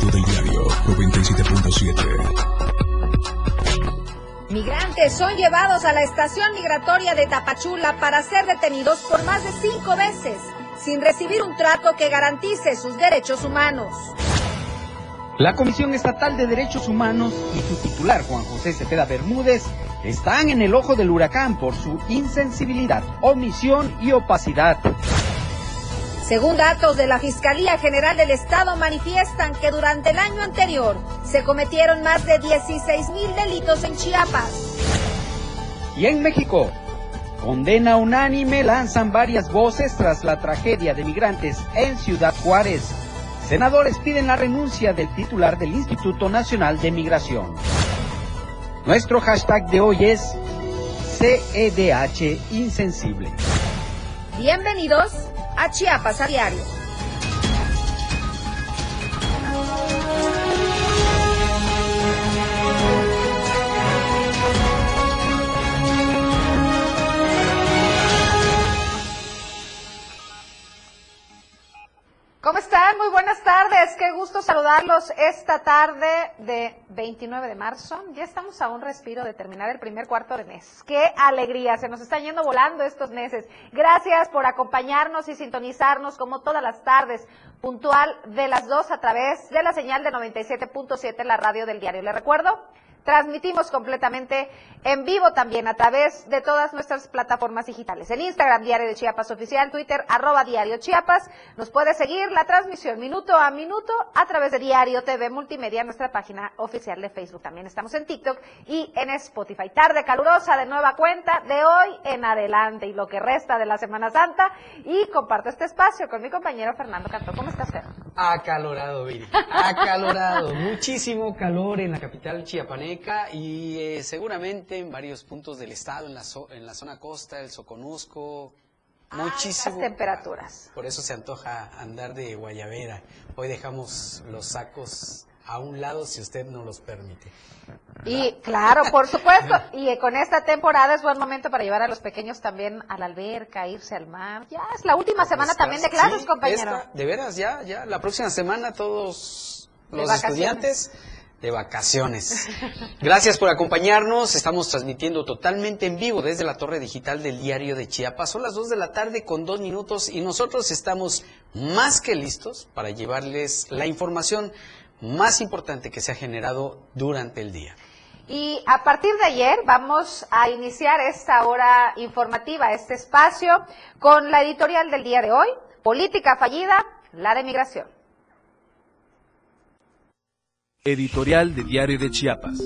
radio del diario 97.7. Migrantes son llevados a la estación migratoria de Tapachula para ser detenidos por más de cinco veces, sin recibir un trato que garantice sus derechos humanos. La Comisión Estatal de Derechos Humanos y su titular, Juan José Cepeda Bermúdez, están en el ojo del huracán por su insensibilidad, omisión y opacidad. Según datos de la Fiscalía General del Estado, manifiestan que durante el año anterior se cometieron más de 16 mil delitos en Chiapas. Y en México, condena unánime lanzan varias voces tras la tragedia de migrantes en Ciudad Juárez. Senadores piden la renuncia del titular del Instituto Nacional de Migración. Nuestro hashtag de hoy es CEDH Insensible. Bienvenidos a Chiapas a diario. Muy buenas tardes. Qué gusto saludarlos esta tarde de 29 de marzo. Ya estamos a un respiro de terminar el primer cuarto de mes. Qué alegría. Se nos están yendo volando estos meses. Gracias por acompañarnos y sintonizarnos como todas las tardes, puntual de las dos a través de la señal de 97.7 en la radio del diario. Le recuerdo Transmitimos completamente en vivo también a través de todas nuestras plataformas digitales. En Instagram, Diario de Chiapas Oficial, Twitter, arroba Diario Chiapas. Nos puede seguir la transmisión minuto a minuto a través de Diario TV Multimedia, nuestra página oficial de Facebook. También estamos en TikTok y en Spotify. Tarde calurosa de nueva cuenta de hoy en adelante y lo que resta de la Semana Santa. Y comparto este espacio con mi compañero Fernando Cantó. ¿Cómo estás, Fer? Acalorado, Viri. Acalorado. Muchísimo calor en la capital chiapaneca y eh, seguramente en varios puntos del estado, en la, en la zona costa, el Soconusco, muchísimo. temperaturas. Por eso se antoja andar de guayabera. Hoy dejamos los sacos a un lado si usted no los permite. Y claro, por supuesto, y con esta temporada es buen momento para llevar a los pequeños también a la alberca, irse al mar. Ya es la última semana también de clases, compañero. de veras, ya, ya, la próxima semana todos los estudiantes de vacaciones. Gracias por acompañarnos. Estamos transmitiendo totalmente en vivo desde la torre digital del diario de Chiapas. Son las 2 de la tarde con dos minutos y nosotros estamos más que listos para llevarles la información más importante que se ha generado durante el día. Y a partir de ayer vamos a iniciar esta hora informativa, este espacio, con la editorial del día de hoy, Política Fallida, la de Migración. Editorial de Diario de Chiapas.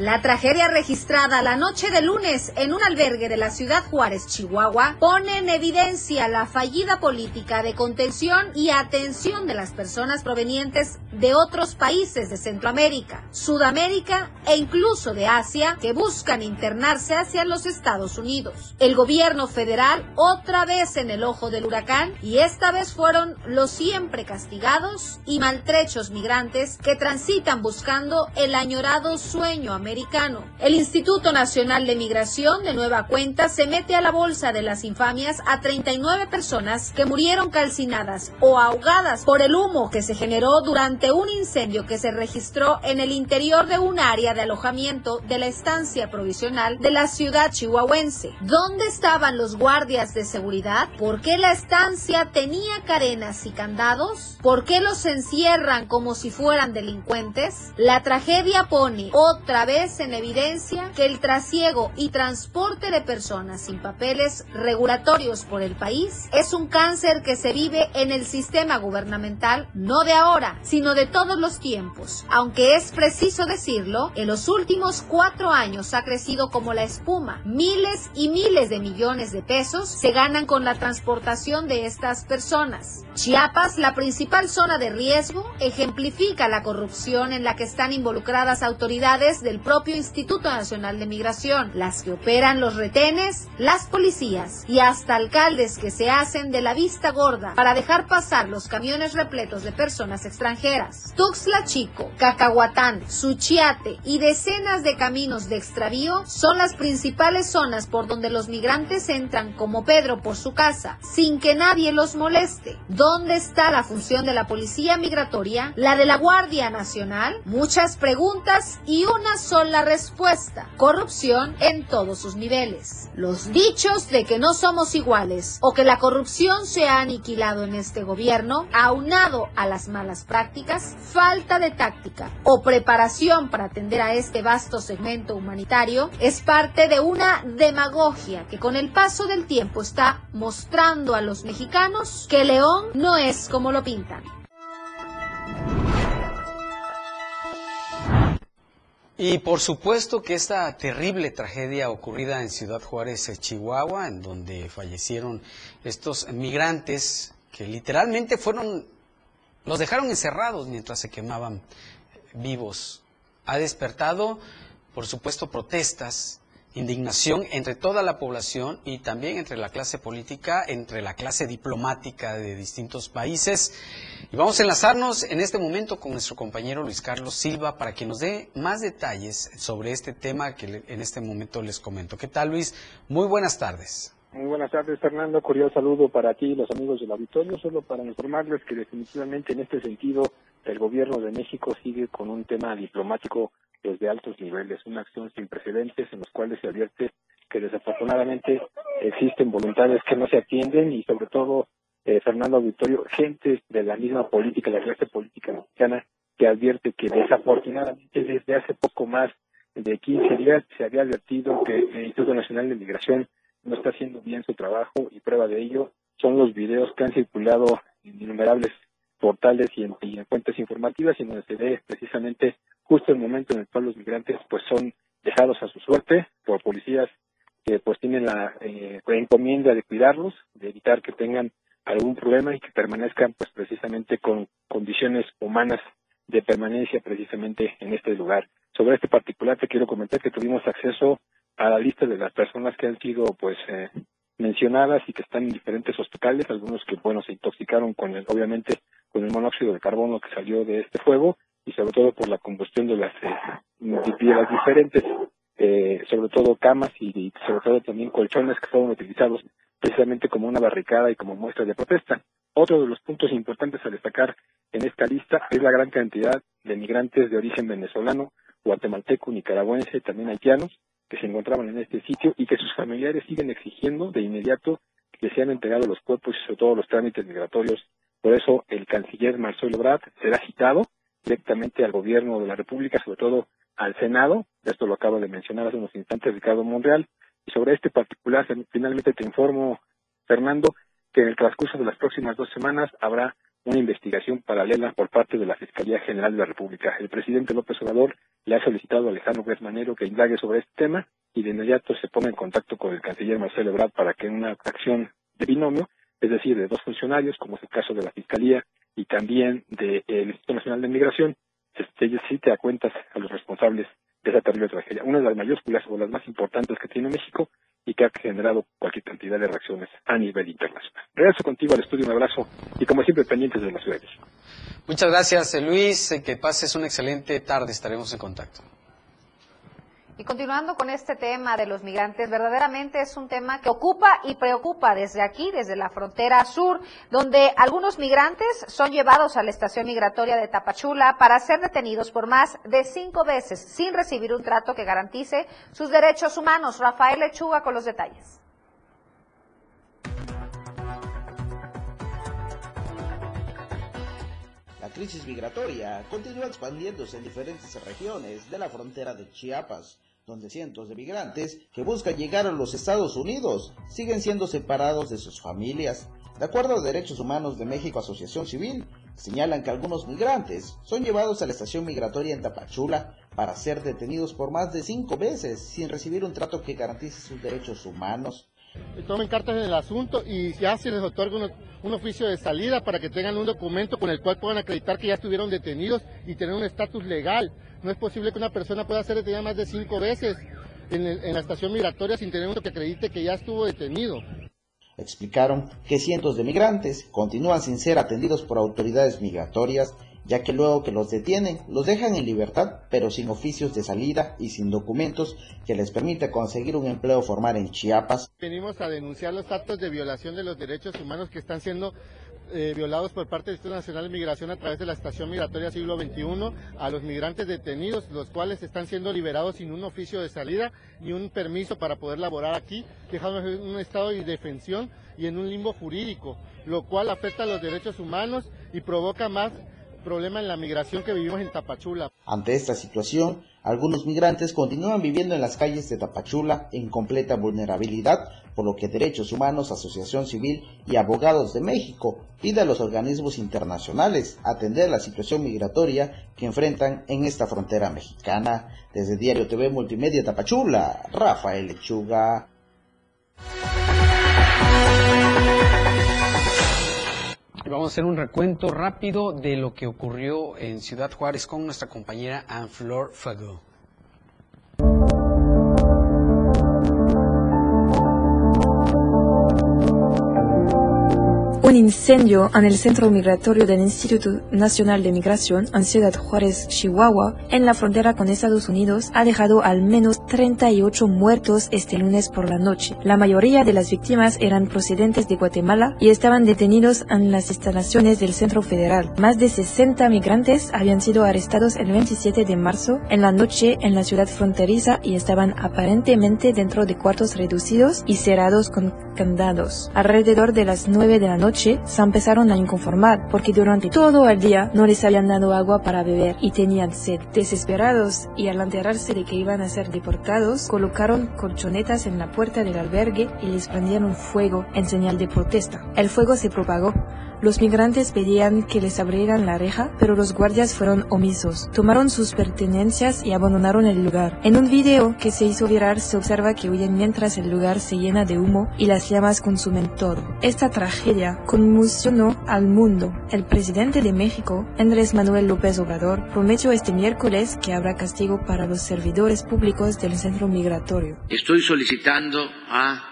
La tragedia registrada la noche de lunes en un albergue de la ciudad Juárez, Chihuahua, pone en evidencia la fallida política de contención y atención de las personas provenientes de otros países de Centroamérica, Sudamérica e incluso de Asia que buscan internarse hacia los Estados Unidos. El gobierno federal otra vez en el ojo del huracán y esta vez fueron los siempre castigados y maltrechos migrantes que transitan buscando el añorado sueño americano el Instituto Nacional de Migración de nueva cuenta se mete a la bolsa de las infamias a 39 personas que murieron calcinadas o ahogadas por el humo que se generó durante un incendio que se registró en el interior de un área de alojamiento de la estancia provisional de la ciudad chihuahuense. ¿Dónde estaban los guardias de seguridad? ¿Por qué la estancia tenía cadenas y candados? ¿Por qué los encierran como si fueran delincuentes? La tragedia pone otra vez en evidencia que el trasiego y transporte de personas sin papeles regulatorios por el país es un cáncer que se vive en el sistema gubernamental no de ahora, sino de todos los tiempos. Aunque es preciso decirlo, en los últimos cuatro años ha crecido como la espuma. Miles y miles de millones de pesos se ganan con la transportación de estas personas. Chiapas, la principal zona de riesgo, ejemplifica la corrupción en la que están involucradas autoridades del propio Instituto Nacional de Migración, las que operan los retenes, las policías y hasta alcaldes que se hacen de la vista gorda para dejar pasar los camiones repletos de personas extranjeras. Tuxtla Chico, Cacahuatán, Suchiate y decenas de caminos de extravío son las principales zonas por donde los migrantes entran como Pedro por su casa, sin que nadie los moleste. ¿Dónde está la función de la policía migratoria? ¿La de la Guardia Nacional? Muchas preguntas y una sola respuesta. Corrupción en todos sus niveles. Los dichos de que no somos iguales o que la corrupción se ha aniquilado en este gobierno, aunado a las malas prácticas, falta de táctica o preparación para atender a este vasto segmento humanitario, es parte de una demagogia que con el paso del tiempo está mostrando a los mexicanos que León no es como lo pintan. Y por supuesto que esta terrible tragedia ocurrida en Ciudad Juárez, eh, Chihuahua, en donde fallecieron estos migrantes que literalmente fueron, los dejaron encerrados mientras se quemaban vivos, ha despertado, por supuesto, protestas indignación entre toda la población y también entre la clase política, entre la clase diplomática de distintos países. Y vamos a enlazarnos en este momento con nuestro compañero Luis Carlos Silva para que nos dé más detalles sobre este tema que en este momento les comento. ¿Qué tal Luis? Muy buenas tardes. Muy buenas tardes, Fernando. Cordial saludo para ti y los amigos del auditorio. Solo para informarles que definitivamente en este sentido el gobierno de México sigue con un tema diplomático desde altos niveles, una acción sin precedentes en los cuales se advierte que desafortunadamente existen voluntades que no se atienden y sobre todo, eh, Fernando Auditorio, gente de la misma política, la clase política mexicana, que advierte que desafortunadamente desde hace poco más de 15 días se había advertido que el Instituto Nacional de Migración no está haciendo bien su trabajo y prueba de ello son los videos que han circulado en innumerables portales y en, y en fuentes informativas y donde se ve precisamente justo el momento en el cual los migrantes pues son dejados a su suerte por policías que pues tienen la eh, encomienda de cuidarlos, de evitar que tengan algún problema y que permanezcan pues precisamente con condiciones humanas de permanencia precisamente en este lugar. Sobre este particular te quiero comentar que tuvimos acceso a la lista de las personas que han sido pues eh, mencionadas y que están en diferentes hospitales, algunos que bueno se intoxicaron con el, obviamente con el monóxido de carbono que salió de este fuego y sobre todo por la combustión de las, eh, de las diferentes, eh, sobre todo camas y, sobre todo también colchones que fueron utilizados precisamente como una barricada y como muestra de protesta. Otro de los puntos importantes a destacar en esta lista es la gran cantidad de migrantes de origen venezolano, guatemalteco, nicaragüense también haitianos que se encontraban en este sitio y que sus familiares siguen exigiendo de inmediato que sean entregados los cuerpos y sobre todo los trámites migratorios. Por eso el canciller Marcelo Ebrard será citado directamente al gobierno de la República, sobre todo al Senado, esto lo acaba de mencionar hace unos instantes Ricardo Monreal, y sobre este particular finalmente te informo, Fernando, que en el transcurso de las próximas dos semanas habrá una investigación paralela por parte de la Fiscalía General de la República. El presidente López Obrador le ha solicitado a Alejandro Manero que indague sobre este tema y de inmediato se ponga en contacto con el canciller Marcelo Ebrard para que en una acción de binomio, es decir, de dos funcionarios, como es el caso de la Fiscalía y también del Instituto Nacional de Migración, este, sí te da cuentas a los responsables de esa terrible tragedia. Una de las mayúsculas o las más importantes que tiene México y que ha generado cualquier cantidad de reacciones a nivel internacional. Regreso contigo al estudio, un abrazo y como siempre pendientes de la ciudad Muchas gracias Luis, que pases una excelente tarde, estaremos en contacto. Y continuando con este tema de los migrantes, verdaderamente es un tema que ocupa y preocupa desde aquí, desde la frontera sur, donde algunos migrantes son llevados a la estación migratoria de Tapachula para ser detenidos por más de cinco veces sin recibir un trato que garantice sus derechos humanos. Rafael Lechuga con los detalles. La crisis migratoria continúa expandiéndose en diferentes regiones de la frontera de Chiapas donde cientos de migrantes que buscan llegar a los Estados Unidos siguen siendo separados de sus familias. De acuerdo a Derechos Humanos de México Asociación Civil, señalan que algunos migrantes son llevados a la estación migratoria en Tapachula para ser detenidos por más de cinco veces sin recibir un trato que garantice sus derechos humanos. Tomen cartas en el asunto y ya se les otorga un, oficio de salida para que tengan un documento con el cual puedan acreditar que ya estuvieron detenidos y tener un estatus legal. No es posible que una persona pueda ser detenida más de cinco veces en, en la estación migratoria sin tener uno que acredite que ya estuvo detenido. Explicaron que cientos de migrantes continúan sin ser atendidos por autoridades migratorias ya que luego que los detienen, los dejan en libertad, pero sin oficios de salida y sin documentos que les permita conseguir un empleo formal en Chiapas. Venimos a denunciar los actos de violación de los derechos humanos que están siendo eh, violados por parte del Instituto Nacional de Migración a través de la Estación Migratoria Siglo XXI a los migrantes detenidos, los cuales están siendo liberados sin un oficio de salida y un permiso para poder laborar aquí, dejados en un estado de indefensión y en un limbo jurídico, lo cual afecta a los derechos humanos y provoca más problema en la migración que vivimos en Tapachula. Ante esta situación, algunos migrantes continúan viviendo en las calles de Tapachula en completa vulnerabilidad, por lo que Derechos Humanos, Asociación Civil y Abogados de México pide a los organismos internacionales atender la situación migratoria que enfrentan en esta frontera mexicana. Desde Diario TV Multimedia Tapachula, Rafael Lechuga. Vamos a hacer un recuento rápido de lo que ocurrió en Ciudad Juárez con nuestra compañera Anne-Fleur Fagot. Un incendio en el centro migratorio del Instituto Nacional de Migración en Ciudad Juárez, Chihuahua, en la frontera con Estados Unidos, ha dejado al menos 38 muertos este lunes por la noche. La mayoría de las víctimas eran procedentes de Guatemala y estaban detenidos en las instalaciones del Centro Federal. Más de 60 migrantes habían sido arrestados el 27 de marzo en la noche en la ciudad fronteriza y estaban aparentemente dentro de cuartos reducidos y cerrados con candados. Alrededor de las 9 de la noche, se empezaron a inconformar porque durante todo el día no les habían dado agua para beber y tenían sed. Desesperados y al enterarse de que iban a ser deportados, colocaron colchonetas en la puerta del albergue y les prendieron fuego en señal de protesta. El fuego se propagó los migrantes pedían que les abrieran la reja, pero los guardias fueron omisos. Tomaron sus pertenencias y abandonaron el lugar. En un video que se hizo viral se observa que huyen mientras el lugar se llena de humo y las llamas consumen todo. Esta tragedia conmocionó al mundo. El presidente de México, Andrés Manuel López Obrador, prometió este miércoles que habrá castigo para los servidores públicos del centro migratorio. Estoy solicitando a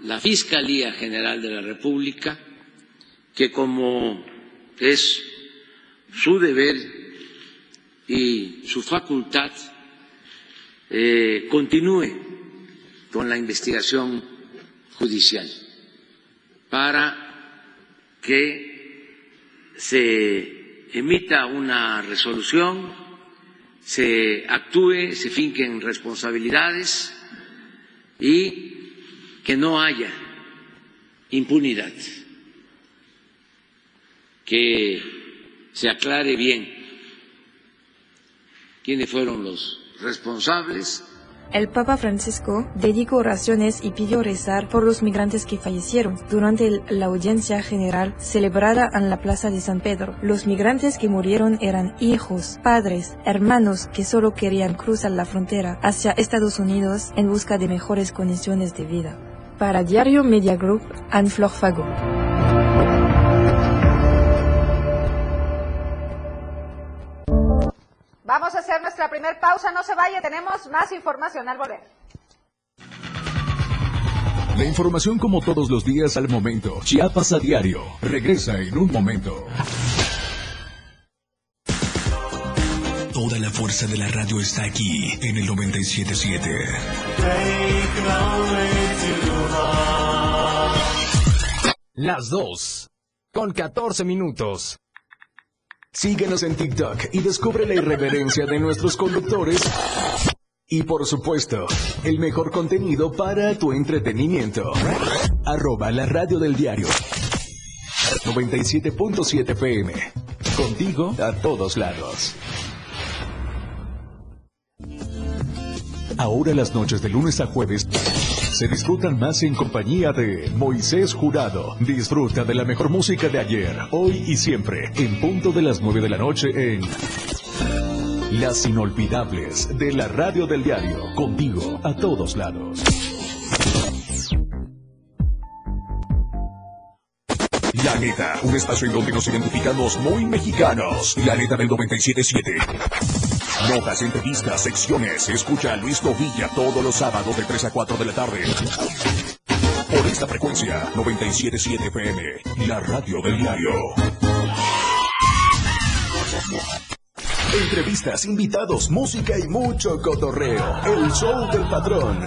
la Fiscalía General de la República que como es su deber y su facultad, eh, continúe con la investigación judicial para que se emita una resolución, se actúe, se finquen responsabilidades y que no haya impunidad que se aclare bien quiénes fueron los responsables. El Papa Francisco dedicó oraciones y pidió rezar por los migrantes que fallecieron durante la audiencia general celebrada en la Plaza de San Pedro. Los migrantes que murieron eran hijos, padres, hermanos que solo querían cruzar la frontera hacia Estados Unidos en busca de mejores condiciones de vida. Para Diario Media Group, Anne Flor Fago. Vamos a hacer nuestra primer pausa, no se vaya, tenemos más información al volver. La información como todos los días al momento. Chiapas a diario. Regresa en un momento. Toda la fuerza de la radio está aquí en el 977. Las dos. Con 14 minutos. Síguenos en TikTok y descubre la irreverencia de nuestros conductores. Y por supuesto, el mejor contenido para tu entretenimiento. Arroba la radio del diario. 97.7 PM. Contigo a todos lados. Ahora las noches de lunes a jueves se disfrutan más en compañía de Moisés Jurado. Disfruta de la mejor música de ayer, hoy y siempre, en punto de las 9 de la noche en Las Inolvidables de la Radio del Diario, contigo a todos lados. La neta, un espacio en donde nos identificamos muy mexicanos. La neta del 977. Notas, entrevistas, secciones. Escucha a Luis Novilla todos los sábados de 3 a 4 de la tarde. Por esta frecuencia, 97.7 FM, la radio del diario. Entrevistas, invitados, música y mucho cotorreo. El show del patrón.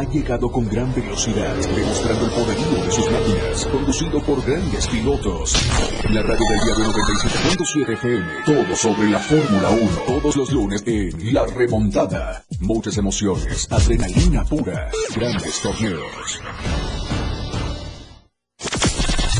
ha llegado con gran velocidad, demostrando el poderío de sus máquinas, conducido por grandes pilotos. La radio del diario 97.7 FM, todo sobre la Fórmula 1, todos los lunes en La Remontada. Muchas emociones, adrenalina pura, grandes torneos.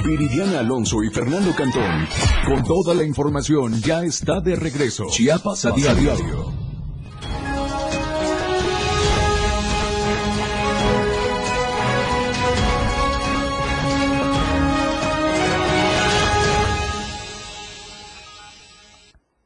Viridiana Alonso y Fernando Cantón, con toda la información, ya está de regreso. Chiapas a diario.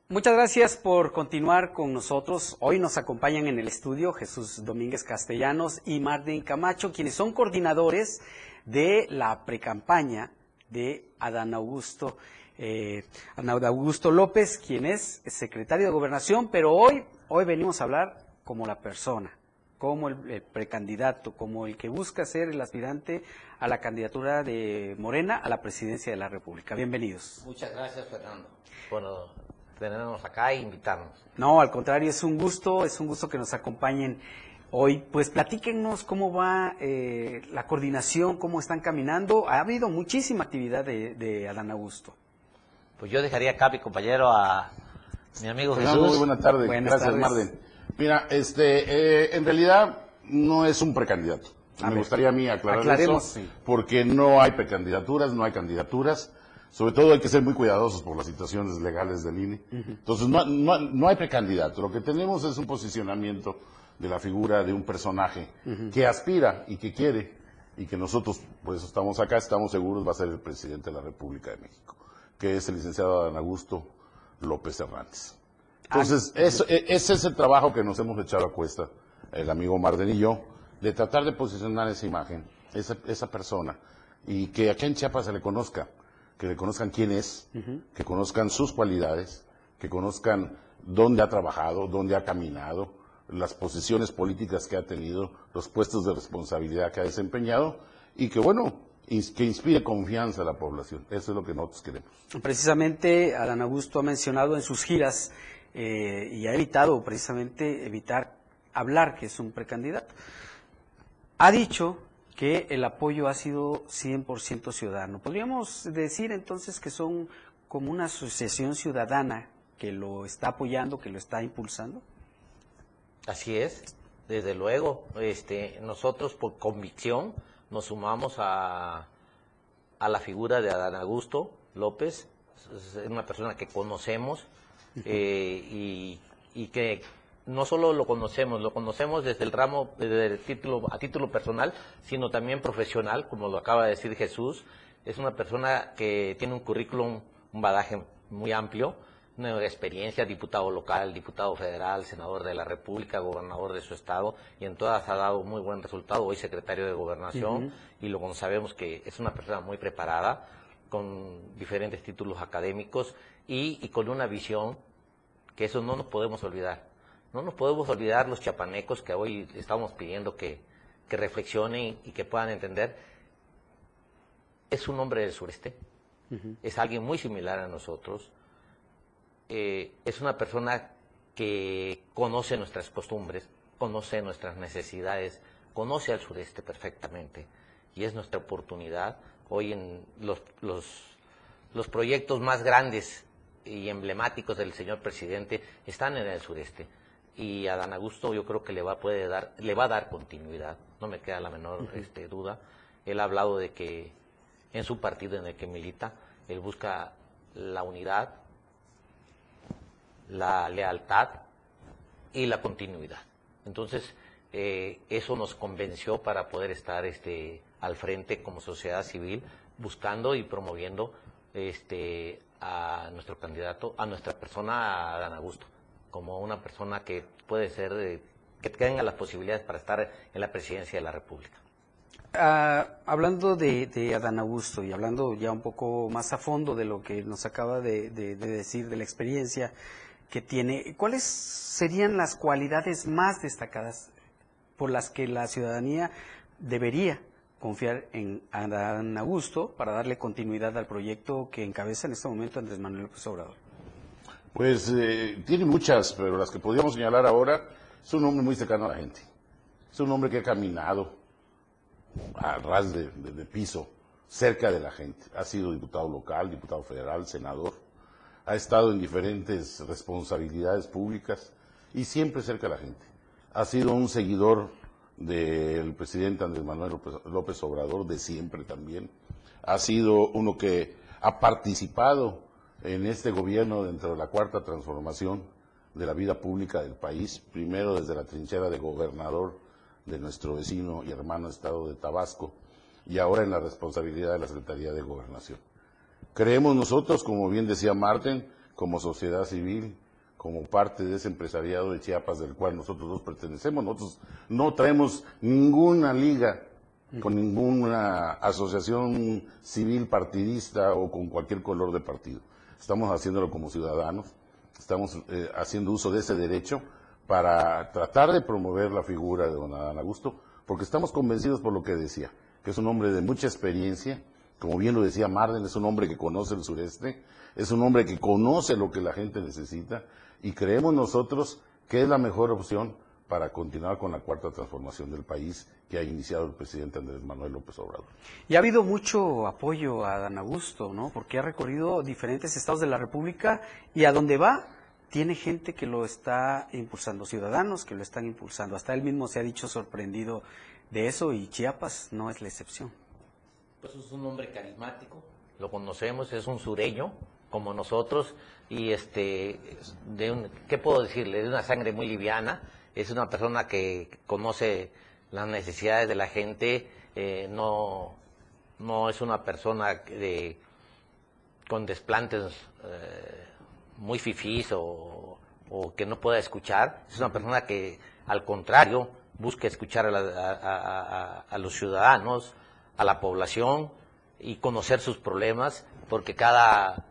Muchas gracias por continuar con nosotros. Hoy nos acompañan en el estudio Jesús Domínguez Castellanos y Martín Camacho, quienes son coordinadores de la precampaña de Adán Augusto, eh, Adán Augusto López, quien es secretario de Gobernación, pero hoy, hoy venimos a hablar como la persona, como el, precandidato, como el que busca ser el aspirante a la candidatura de Morena a la presidencia de la República. Bienvenidos. Muchas gracias, Fernando, por tenernos acá e invitarnos. No, al contrario, es un gusto, es un gusto que nos acompañen hoy. Pues platíquenos cómo va eh, la coordinación, cómo están caminando. Ha habido muchísima actividad de, Adán Augusto. Pues yo dejaría acá a mi compañero, a mi amigo Jesús. Muy buenas tardes. Gracias, Marden. Mira, este, eh, en realidad no es un precandidato. Me gustaría a mí aclarar eso, porque no hay precandidaturas, no hay candidaturas. Sobre todo hay que ser muy cuidadosos por las situaciones legales del INE. Entonces, no, no, no hay precandidato. Lo que tenemos es un posicionamiento de la figura de un personaje que aspira y que quiere y que nosotros, por eso estamos acá, estamos seguros va a ser el presidente de la República de México, que es el licenciado Adán Augusto López Hernández. Entonces, eso, e, ese es el trabajo que nos hemos echado a cuesta, el amigo Marden y yo, de tratar de posicionar esa imagen, esa, esa persona, y que aquí en Chiapas se le conozca, que le conozcan quién es, que conozcan sus cualidades, que conozcan dónde ha trabajado, dónde ha caminado, las posiciones políticas que ha tenido, los puestos de responsabilidad que ha desempeñado y que, bueno, que inspire confianza a la población. Eso es lo que nosotros queremos. Precisamente, Adán Augusto ha mencionado en sus giras eh, y ha evitado precisamente evitar hablar que es un precandidato. Ha dicho que el apoyo ha sido 100% ciudadano. ¿Podríamos decir entonces que son como una asociación ciudadana que lo está apoyando, que lo está impulsando? Así es, desde luego. Este, nosotros por convicción nos sumamos a, a la figura de Adán Augusto López, es una persona que conocemos eh, y, y, que no solo lo conocemos, lo conocemos desde el ramo, desde el título, a título personal, sino también profesional, como lo acaba de decir Jesús. Es una persona que tiene un currículum, un badaje muy amplio, una experiencia, diputado local, diputado federal, senador de la República, gobernador de su estado, y en todas ha dado muy buen resultado. Hoy secretario de Gobernación, y luego sabemos que es una persona muy preparada, con diferentes títulos académicos y, con una visión que eso no nos podemos olvidar. No nos podemos olvidar los chapanecos que hoy estamos pidiendo que, reflexionen y que puedan entender. Es un hombre del sureste, es alguien muy similar a nosotros, eh, es una persona que conoce nuestras costumbres, conoce nuestras necesidades, conoce al sureste perfectamente y es nuestra oportunidad hoy en los, los, los proyectos más grandes y emblemáticos del señor presidente están en el sureste y a Dan Augusto yo creo que le va, puede dar, le va a dar continuidad, no me queda la menor este, duda. Él ha hablado de que en su partido en el que milita, él busca la unidad, la lealtad y la continuidad. Entonces, eh, eso nos convenció para poder estar este, al frente como sociedad civil, buscando y promoviendo este, a nuestro candidato, a nuestra persona, a Dan Augusto como una persona que puede ser, eh, que tenga las posibilidades para estar en la presidencia de la República. Ah, hablando de, Adán Augusto y hablando ya un poco más a fondo de lo que nos acaba de, decir, de la experiencia que tiene, ¿cuáles serían las cualidades más destacadas por las que la ciudadanía debería confiar en Adán Augusto para darle continuidad al proyecto que encabeza en este momento Andrés Manuel López Obrador? Pues eh, tiene muchas, pero las que podríamos señalar ahora, es un hombre muy cercano a la gente. Es un hombre que ha caminado a ras de, piso, cerca de la gente. Ha sido diputado local, diputado federal, senador. Ha estado en diferentes responsabilidades públicas y siempre cerca de la gente. Ha sido un seguidor del presidente Andrés Manuel López Obrador, de siempre también. Ha sido uno que ha participado en este gobierno dentro de la cuarta transformación de la vida pública del país, primero desde la trinchera de gobernador de nuestro vecino y hermano estado de Tabasco y ahora en la responsabilidad de la Secretaría de Gobernación. Creemos nosotros, como bien decía Marten, como sociedad civil, como parte de ese empresariado de Chiapas del cual nosotros dos pertenecemos, nosotros no traemos ninguna liga con ninguna asociación civil partidista o con cualquier color de partido. Estamos haciéndolo como ciudadanos, estamos eh, haciendo uso de ese derecho para tratar de promover la figura de don Adán Augusto, porque estamos convencidos por lo que decía, que es un hombre de mucha experiencia, como bien lo decía Marden, es un hombre que conoce el sureste, es un hombre que conoce lo que la gente necesita y creemos nosotros que es la mejor opción para continuar con la cuarta transformación del país que ha iniciado el presidente Andrés Manuel López Obrador. Y ha habido mucho apoyo a Dan Augusto, ¿no? Porque ha recorrido diferentes estados de la República y a donde va tiene gente que lo está impulsando, ciudadanos que lo están impulsando. Hasta él mismo se ha dicho sorprendido de eso y Chiapas no es la excepción. Pues es un hombre carismático, lo conocemos, es un sureño como nosotros y este ¿qué puedo decirle? De una sangre muy liviana es una persona que conoce las necesidades de la gente, eh, no, no es una persona de, con desplantes eh, muy fifís o, que no pueda escuchar, es una persona que al contrario busca escuchar a, los ciudadanos, a la población y conocer sus problemas, porque cada,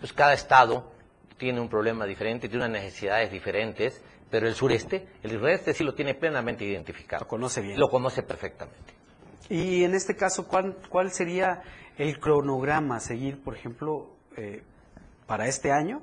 pues cada estado tiene un problema diferente, tiene unas necesidades diferentes pero el sureste, el sureste sí lo tiene plenamente identificado. Lo conoce bien. Lo conoce perfectamente. Y en este caso, ¿cuál, cuál sería el cronograma a seguir, por ejemplo, eh, para este año?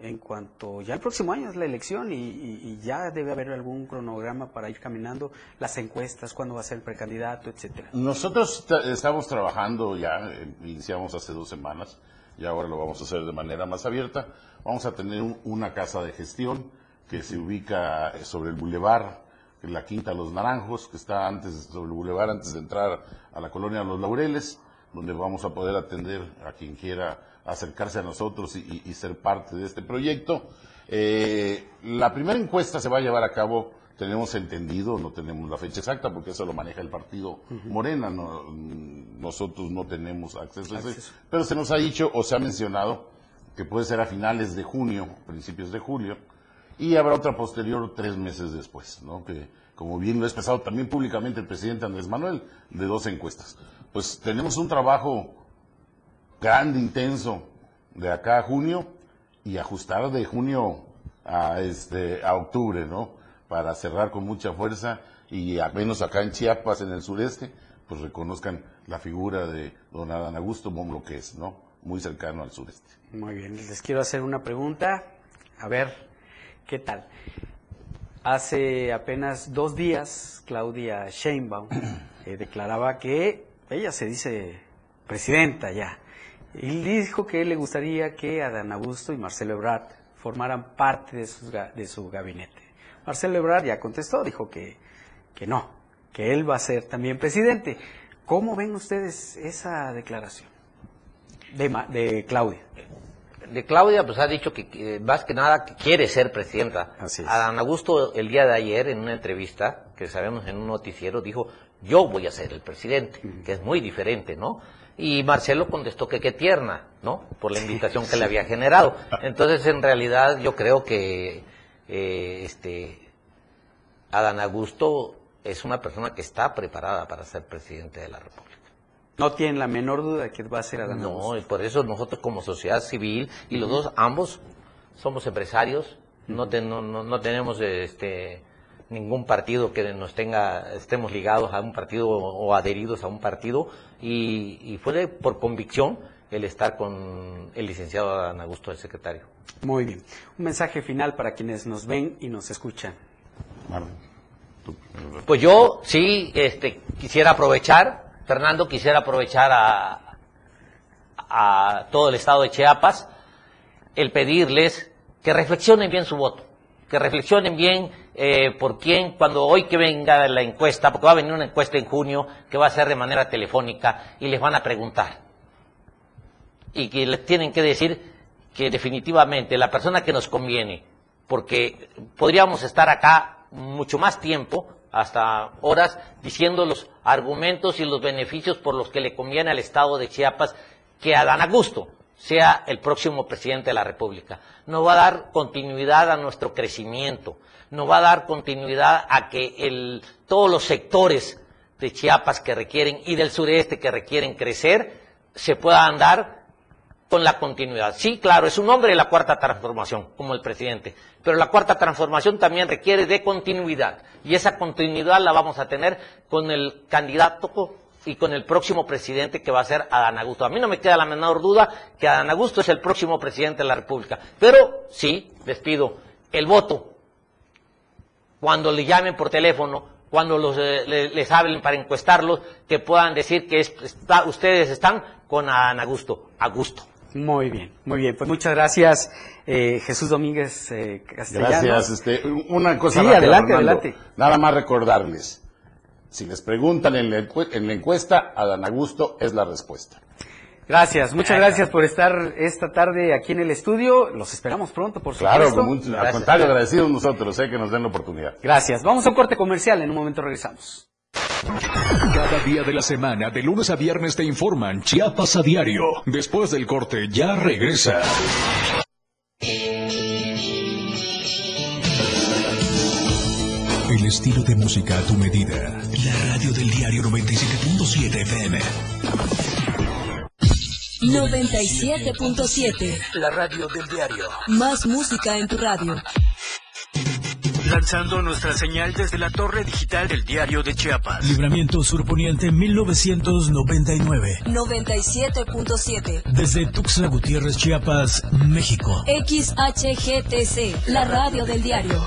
En cuanto ya el próximo año es la elección y, ya debe haber algún cronograma para ir caminando, las encuestas, cuándo va a ser el precandidato, etcétera. Nosotros estamos trabajando ya, iniciamos hace dos semanas, y ahora lo vamos a hacer de manera más abierta. Vamos a tener una casa de gestión que se ubica sobre el bulevar, la Quinta Los Naranjos, que está antes sobre el bulevar, antes de entrar a la colonia Los Laureles, donde vamos a poder atender a quien quiera acercarse a nosotros y, ser parte de este proyecto. Eh, la primera encuesta se va a llevar a cabo, tenemos entendido, no tenemos la fecha exacta porque eso lo maneja el partido Morena, nosotros no tenemos acceso a eso, pero se nos ha dicho o se ha mencionado que puede ser a finales de junio, principios de julio, y habrá otra posterior tres meses después, ¿no? que como bien lo ha expresado también públicamente el presidente Andrés Manuel, de dos encuestas. Pues tenemos un trabajo grande, intenso, de acá a junio y ajustar de junio a, este, a octubre, ¿no? Para cerrar con mucha fuerza y al menos acá en Chiapas, en el sureste, pues reconozcan la figura de don Adán Augusto lo que es, ¿no? Muy cercano al sureste. Muy bien, les quiero hacer una pregunta. A ver, ¿Qué tal? Hace apenas dos días, Claudia Sheinbaum eh, declaraba que ella se dice presidenta ya. Y dijo que le gustaría que Adán Augusto y Marcelo Ebrard formaran parte de, de su gabinete. Marcelo Ebrard ya contestó, dijo que, que no, que él va a ser también presidente. ¿Cómo ven ustedes esa declaración de, de Claudia? De Claudia, pues ha dicho que, más que nada quiere ser presidenta. Así es. Adán Augusto el día de ayer en una entrevista que sabemos en un noticiero dijo yo voy a ser el presidente, que es muy diferente, ¿no? Y Marcelo contestó que qué tierna, ¿no? Por la invitación que le había generado. Entonces, en realidad, yo creo que eh, este Adán Augusto es una persona que está preparada para ser presidente de la República. No tienen la menor duda de que va a ser Adán Augusto. No, y por eso nosotros como sociedad civil y los dos, ambos, somos empresarios, no, no, no, tenemos este ningún partido que nos tenga, estemos ligados a un partido o, adheridos a un partido y, fue por convicción el estar con el licenciado Adán Augusto, el secretario. Muy bien. Un mensaje final para quienes nos ven y nos escuchan. Pues yo sí este, quisiera aprovechar, Fernando, quisiera aprovechar a, a todo el estado de Chiapas el pedirles que reflexionen bien su voto, que reflexionen bien eh, por quién, cuando hoy que venga la encuesta, porque va a venir una encuesta en junio que va a ser de manera telefónica y les van a preguntar. Y que les tienen que decir que definitivamente la persona que nos conviene, porque podríamos estar acá mucho más tiempo, hasta horas, diciendo los argumentos y los beneficios por los que le conviene al Estado de Chiapas que a Dan Augusto sea el próximo presidente de la República. No va a dar continuidad a nuestro crecimiento no va a dar continuidad a que todos los sectores de Chiapas que requieren y del sureste que requieren crecer se puedan dar con la continuidad. Sí, claro, es un hombre de la cuarta transformación, como el presidente, pero la cuarta transformación también requiere de continuidad y esa continuidad la vamos a tener con el candidato y con el próximo presidente que va a ser Adán Augusto. A mí no me queda la menor duda que Adán Augusto es el próximo presidente de la República, pero sí, les pido el voto cuando le llamen por teléfono, cuando los, eh, les hablen para encuestarlos, que puedan decir que ustedes están con Ana Augusto, a gusto. Muy bien, muy bien. Pues muchas gracias, eh, Jesús Domínguez eh, Gracias. Este, una cosa. Sí, adelante, adelante. Nada más recordarles. Si les preguntan en la, en la encuesta, Adán Augusto es la respuesta. Gracias, muchas gracias por estar esta tarde aquí en el estudio. Los esperamos pronto, por supuesto. Claro, al contrario, agradecidos nosotros, eh, que nos den la oportunidad. Gracias. Vamos a un corte comercial, en un momento regresamos. Cada día de la semana, de lunes a viernes, te informan Chiapas a diario. Después del corte, ya regresa. El estilo de música a tu medida. La radio del diario 97.7 FM. 97.7. La radio del diario. Más música en tu radio. Lanzando nuestra señal desde la torre digital del diario de Chiapas. Libramiento Surponiente 1999. 97.7. Desde Tuxtla Gutiérrez, Chiapas, México. XHGTC, la radio del diario.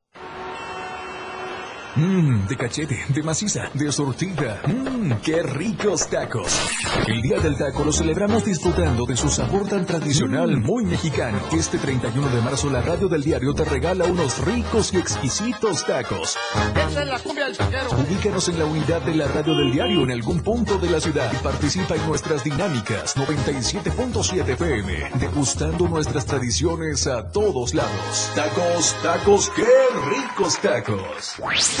Mmm, de cachete, de maciza, de sortida. Mmm, qué ricos tacos. El Día del Taco lo celebramos disfrutando de su sabor tan tradicional, muy mexicano. Este 31 de marzo la radio del diario te regala unos ricos y exquisitos tacos. Ubícanos en la unidad de la radio del diario en algún punto de la ciudad y participa en nuestras dinámicas 97.7 FM, degustando nuestras tradiciones a todos lados. Tacos, tacos, qué ricos tacos.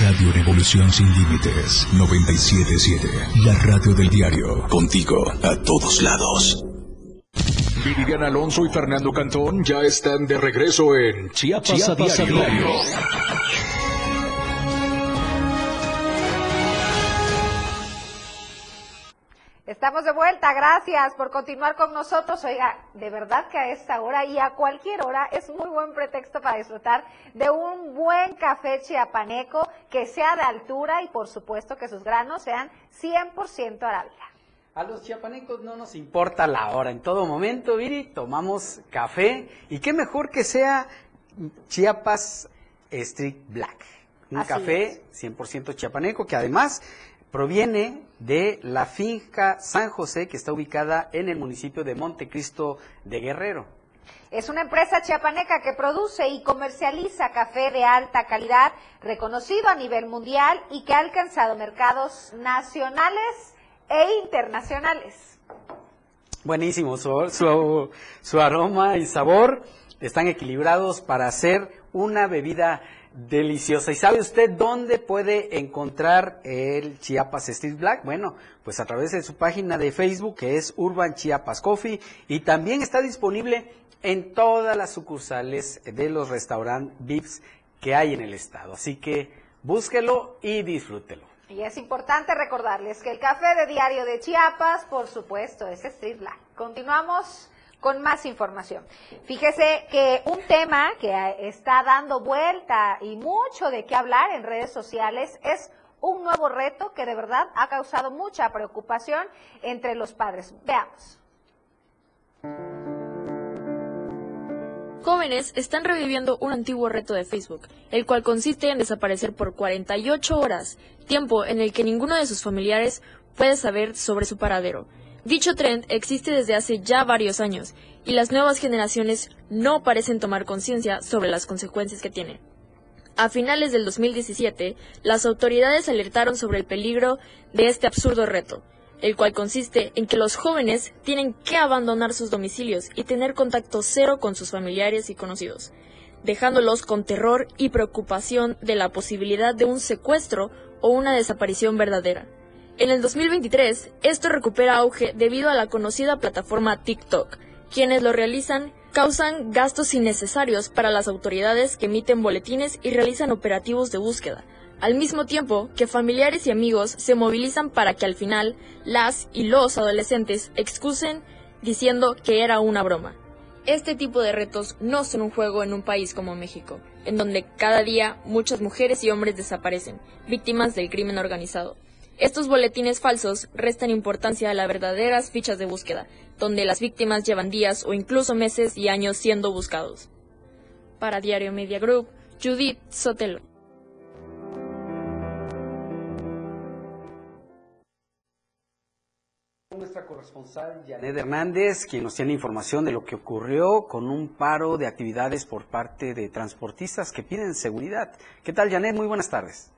Radio Revolución Sin Límites 977. La radio del diario. Contigo a todos lados. Vivian Alonso y Fernando Cantón ya están de regreso en Chiapas, a diario. Estamos de vuelta, gracias por continuar con nosotros. Oiga, de verdad que a esta hora y a cualquier hora es muy buen pretexto para disfrutar de un buen café chiapaneco que sea de altura y por supuesto que sus granos sean 100% arábiga. A los chiapanecos no nos importa la hora, en todo momento, Viri, tomamos café y qué mejor que sea Chiapas Street Black. Un café 100% chiapaneco que además proviene de la finca San José que está ubicada en el municipio de Montecristo de Guerrero. Es una empresa chiapaneca que produce y comercializa café de alta calidad, reconocido a nivel mundial y que ha alcanzado mercados nacionales e internacionales. Buenísimo, su, su aroma y sabor están equilibrados para hacer una bebida deliciosa. ¿Y sabe usted dónde puede encontrar el Chiapas Street Black? Bueno, pues a través de su página de Facebook que es Urban Chiapas Coffee y también está disponible en todas las sucursales de los restaurantes VIPs que hay en el estado. Así que búsquelo y disfrútelo. Y es importante recordarles que el café de diario de Chiapas, por supuesto, es Street Black. Continuamos con más información. Fíjese que un tema que está dando vuelta y mucho de qué hablar en redes sociales es un nuevo reto que de verdad ha causado mucha preocupación entre los padres. Veamos. Jóvenes están reviviendo un antiguo reto de Facebook, el cual consiste en desaparecer por 48 horas, tiempo en el que ninguno de sus familiares puede saber sobre su paradero. Dicho trend existe desde hace ya varios años y las nuevas generaciones no parecen tomar conciencia sobre las consecuencias que tiene. A finales del 2017, las autoridades alertaron sobre el peligro de este absurdo reto, el cual consiste en que los jóvenes tienen que abandonar sus domicilios y tener contacto cero con sus familiares y conocidos, dejándolos con terror y preocupación de la posibilidad de un secuestro o una desaparición verdadera. En el 2023, esto recupera auge debido a la conocida plataforma TikTok. Quienes lo realizan causan gastos innecesarios para las autoridades que emiten boletines y realizan operativos de búsqueda, al mismo tiempo que familiares y amigos se movilizan para que al final las y los adolescentes excusen diciendo que era una broma. Este tipo de retos no son un juego en un país como México, en donde cada día muchas mujeres y hombres desaparecen, víctimas del crimen organizado. Estos boletines falsos restan importancia a las verdaderas fichas de búsqueda, donde las víctimas llevan días o incluso meses y años siendo buscados. Para Diario Media Group, Judith Sotelo. Nuestra corresponsal Janet Hernández, quien nos tiene información de lo que ocurrió con un paro de actividades por parte de transportistas que piden seguridad. ¿Qué tal, Janet? Muy buenas tardes.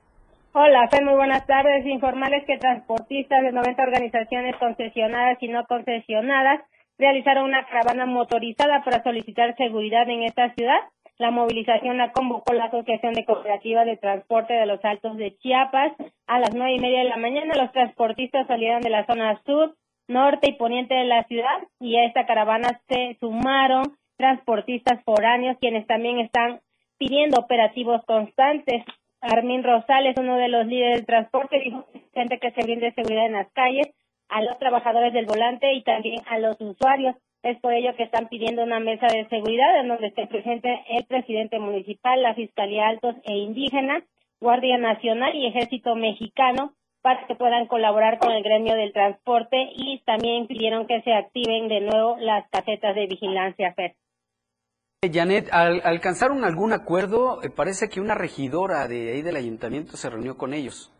Hola, Fe, muy buenas tardes. Informarles que transportistas de 90 organizaciones concesionadas y no concesionadas realizaron una caravana motorizada para solicitar seguridad en esta ciudad. La movilización la convocó la Asociación de Cooperativas de Transporte de los Altos de Chiapas. A las nueve y media de la mañana los transportistas salieron de la zona sur, norte y poniente de la ciudad y a esta caravana se sumaron transportistas foráneos quienes también están pidiendo operativos constantes. Armin Rosales, uno de los líderes del transporte, dijo que se brinde seguridad en las calles, a los trabajadores del volante y también a los usuarios. Es por ello que están pidiendo una mesa de seguridad en donde esté presente el presidente municipal, la Fiscalía Altos e Indígena, Guardia Nacional y Ejército Mexicano para que puedan colaborar con el gremio del transporte y también pidieron que se activen de nuevo las casetas de vigilancia FED. Janet, al alcanzar algún acuerdo, eh, parece que una regidora de ahí del ayuntamiento se reunió con ellos.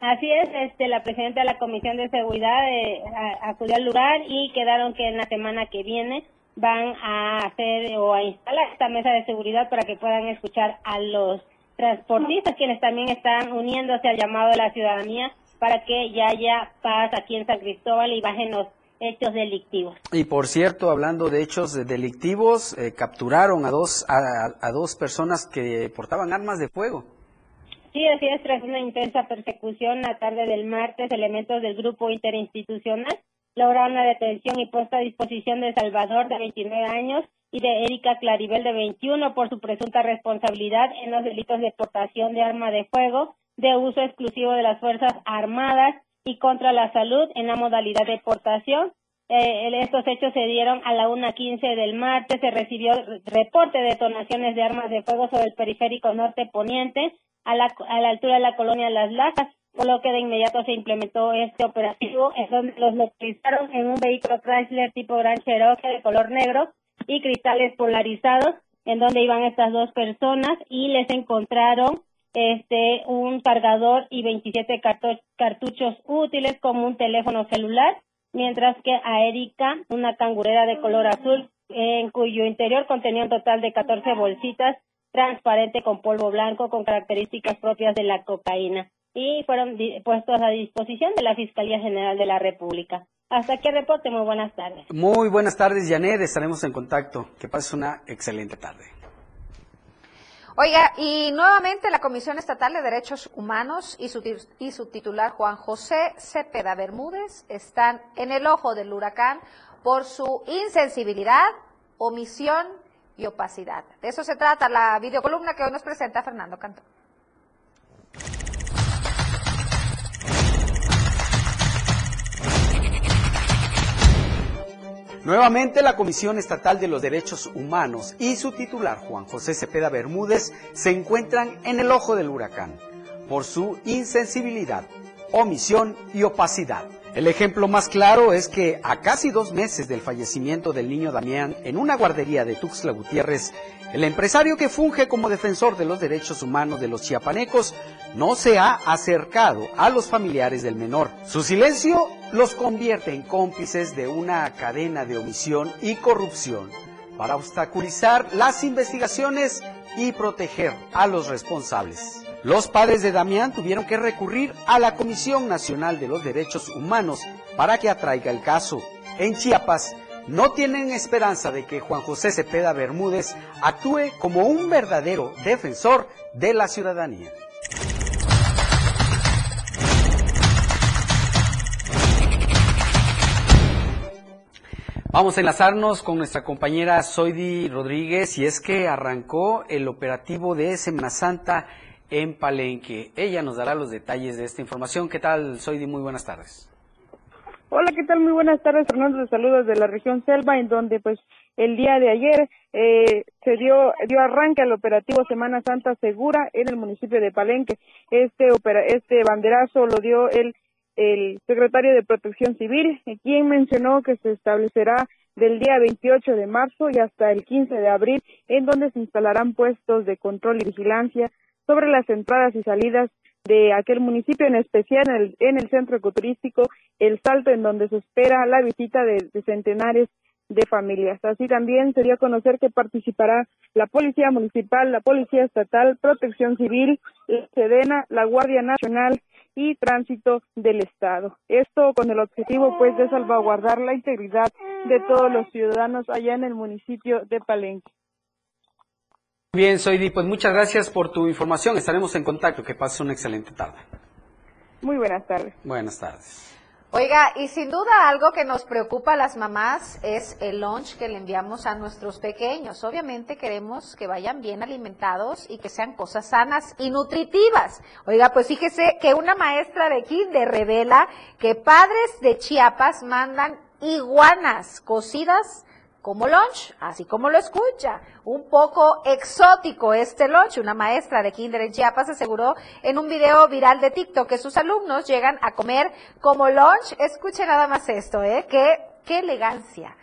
Así es, este, la presidenta de la Comisión de Seguridad eh, acudió al lugar y quedaron que en la semana que viene van a hacer o a instalar esta mesa de seguridad para que puedan escuchar a los transportistas, quienes también están uniéndose al llamado de la ciudadanía para que ya haya paz aquí en San Cristóbal y bajen los hechos delictivos. Y por cierto, hablando de hechos delictivos, eh, capturaron a dos, a dos personas que portaban armas de fuego. Sí, así es, tras una intensa persecución la tarde del martes, elementos del grupo interinstitucional lograron la detención y puesta a disposición de Salvador, de 29 años, y de Erika Claribel, de 21, por su presunta responsabilidad en los delitos de portación de arma de fuego, de uso exclusivo de las Fuerzas Armadas y contra la salud en la modalidad de portación. Eh, estos hechos se dieron a la 1.15 del martes. Se recibió reporte de detonaciones de armas de fuego sobre el periférico norte poniente a la, a la altura de la colonia Las Lajas, por lo que de inmediato se implementó este operativo, en donde los localizaron en un vehículo Chrysler tipo Gran Cherokee de color negro y cristales polarizados, en donde iban estas dos personas y les encontraron este un cargador y 27 cartuchos útiles como un teléfono celular, mientras que a Erika una cangurera de color azul en cuyo interior contenía un total de 14 bolsitas transparente con polvo blanco con características propias de la cocaína y fueron puestos a disposición de la Fiscalía General de la República. Hasta aquí el reporte, muy buenas tardes. Muy buenas tardes, Janet, estaremos en contacto. Que pases una excelente tarde. Oiga, y nuevamente la Comisión Estatal de Derechos Humanos y su, y su titular Juan José Cepeda Bermúdez están en el ojo del huracán por su insensibilidad, omisión y opacidad. De eso se trata la videocolumna que hoy nos presenta Fernando Cantón. Nuevamente la Comisión Estatal de los Derechos Humanos y su titular Juan José Cepeda Bermúdez se encuentran en el ojo del huracán por su insensibilidad, omisión y opacidad. El ejemplo más claro es que a casi dos meses del fallecimiento del niño Damián en una guardería de Tuxtla Gutiérrez, el empresario que funge como defensor de los derechos humanos de los chiapanecos no se ha acercado a los familiares del menor. Su silencio los convierte en cómplices de una cadena de omisión y corrupción para obstaculizar las investigaciones y proteger a los responsables. Los padres de Damián tuvieron que recurrir a la Comisión Nacional de los Derechos Humanos para que atraiga el caso. En Chiapas, no tienen esperanza de que Juan José Cepeda Bermúdez actúe como un verdadero defensor de la ciudadanía. Vamos a enlazarnos con nuestra compañera Zoidi Rodríguez y es que arrancó el operativo de Semana Santa en Palenque. Ella nos dará los detalles de esta información. ¿Qué tal, Soidi? Muy buenas tardes. Hola, ¿qué tal? Muy buenas tardes, Fernando. saludos de la región Selva, en donde pues el día de ayer eh, se dio, dio arranque al operativo Semana Santa Segura en el municipio de Palenque. Este, opera, este banderazo lo dio el, el secretario de Protección Civil, quien mencionó que se establecerá del día 28 de marzo y hasta el 15 de abril, en donde se instalarán puestos de control y vigilancia sobre las entradas y salidas de aquel municipio, en especial en el, en el centro ecoturístico El Salto, en donde se espera la visita de, centenares de familias. Así también sería conocer que participará la Policía Municipal, la Policía Estatal, Protección Civil, Sedena, la Guardia Nacional y Tránsito del Estado. Esto con el objetivo pues de salvaguardar la integridad de todos los ciudadanos allá en el municipio de Palenque. Bien, Soidi, pues muchas gracias por tu información. Estaremos en contacto. Que pases una excelente tarde. Muy buenas tardes. Buenas tardes. Oiga, y sin duda algo que nos preocupa a las mamás es el lunch que le enviamos a nuestros pequeños. Obviamente queremos que vayan bien alimentados y que sean cosas sanas y nutritivas. Oiga, pues fíjese que una maestra de kinder revela que padres de Chiapas mandan iguanas cocidas como lunch, así como lo escucha. Un poco exótico este lunch. Una maestra de Kinder en Chiapas aseguró en un video viral de TikTok que sus alumnos llegan a comer como lunch. Escuche nada más esto, ¿eh? Qué, qué elegancia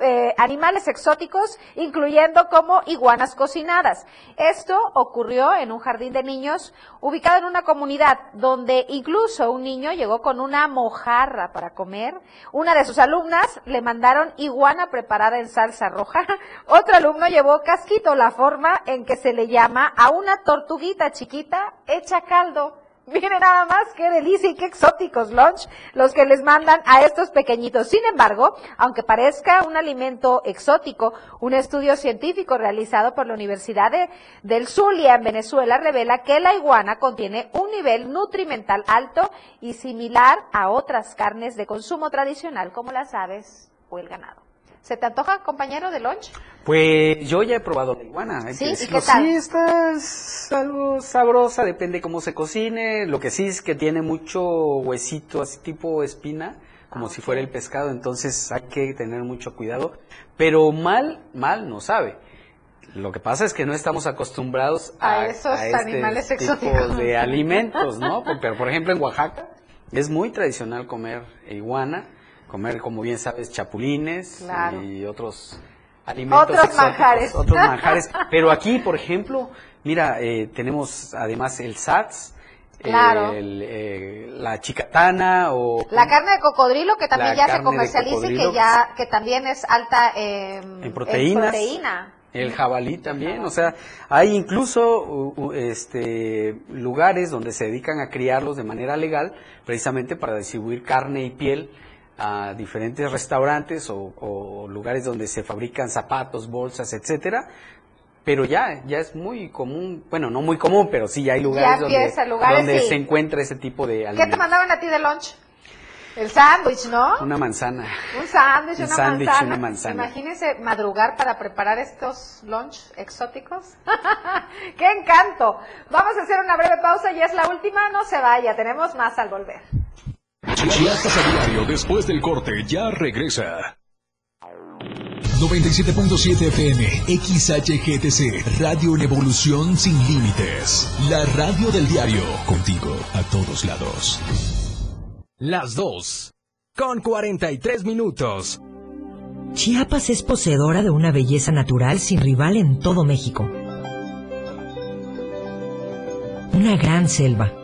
eh, animales exóticos, incluyendo como iguanas cocinadas. Esto ocurrió en un jardín de niños ubicado en una comunidad donde incluso un niño llegó con una mojarra para comer. Una de sus alumnas le mandaron iguana preparada en salsa roja. Otro alumno llevó casquito, la forma en que se le llama a una tortuguita chiquita hecha caldo. Miren nada más qué delicia y qué exóticos lunch los que les mandan a estos pequeñitos. Sin embargo, aunque parezca un alimento exótico, un estudio científico realizado por la Universidad de, del Zulia en Venezuela revela que la iguana contiene un nivel nutrimental alto y similar a otras carnes de consumo tradicional como las aves o el ganado. ¿Se te antoja, compañero de lunch? Pues yo ya he probado la iguana. ¿Sí? ¿Y qué tal? Sí, está algo sabrosa, depende cómo se cocine. Lo que sí es que tiene mucho huesito, así tipo espina, como si fuera el pescado, entonces hay que tener mucho cuidado. Pero mal, mal no sabe. Lo que pasa es que no estamos acostumbrados a, esos este animales exóticos de alimentos, ¿no? Pero por ejemplo en Oaxaca es muy tradicional comer iguana comer, como bien sabes, chapulines y otros alimentos otros manjares. Otros manjares. Pero aquí, por ejemplo, mira, eh, tenemos además el SATS, eh, la chicatana o la carne de cocodrilo que también ya se comercializa y que ya que también es alta en, proteínas, proteína. El jabalí también, o sea, hay incluso este, lugares donde se dedican a criarlos de manera legal, precisamente para distribuir carne y piel a diferentes restaurantes o, lugares donde se fabrican zapatos, bolsas, etcétera, pero ya, ya es muy común, bueno, no muy común, pero sí ya hay lugares donde, se encuentra ese tipo de alimentos. ¿Qué te mandaban a ti de lunch? El sándwich, ¿no? Una manzana. Un sándwich, una, manzana. una manzana. Imagínense madrugar para preparar estos lunch exóticos. ¡Qué encanto! Vamos a hacer una breve pausa y es la última. No se vaya, tenemos más al volver. Chiapas a diario después del corte ya regresa. 97.7 FM, XHGTC, Radio en Evolución Sin Límites. La radio del diario, contigo a todos lados. Las dos, con 43 minutos. Chiapas es poseedora de una belleza natural sin rival en todo México. Una gran selva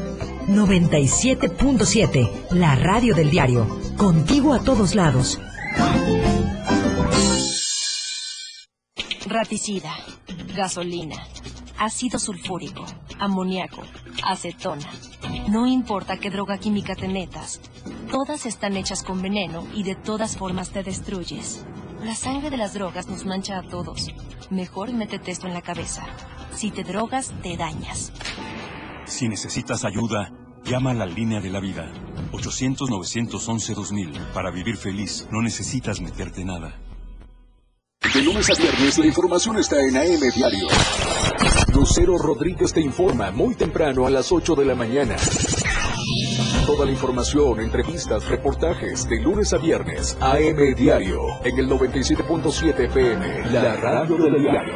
97.7, la radio del diario. Contigo a todos lados. Raticida, gasolina, ácido sulfúrico, amoníaco, acetona. No importa qué droga química te metas, todas están hechas con veneno y de todas formas te destruyes. La sangre de las drogas nos mancha a todos. Mejor métete esto en la cabeza. Si te drogas, te dañas. Si necesitas ayuda, llama a la línea de la vida. 800-911-2000. Para vivir feliz, no necesitas meterte nada. De lunes a viernes, la información está en AM Diario. Lucero Rodríguez te informa muy temprano a las 8 de la mañana. Toda la información, entrevistas, reportajes, de lunes a viernes, AM Diario, en el 97.7 FM, la radio del diario.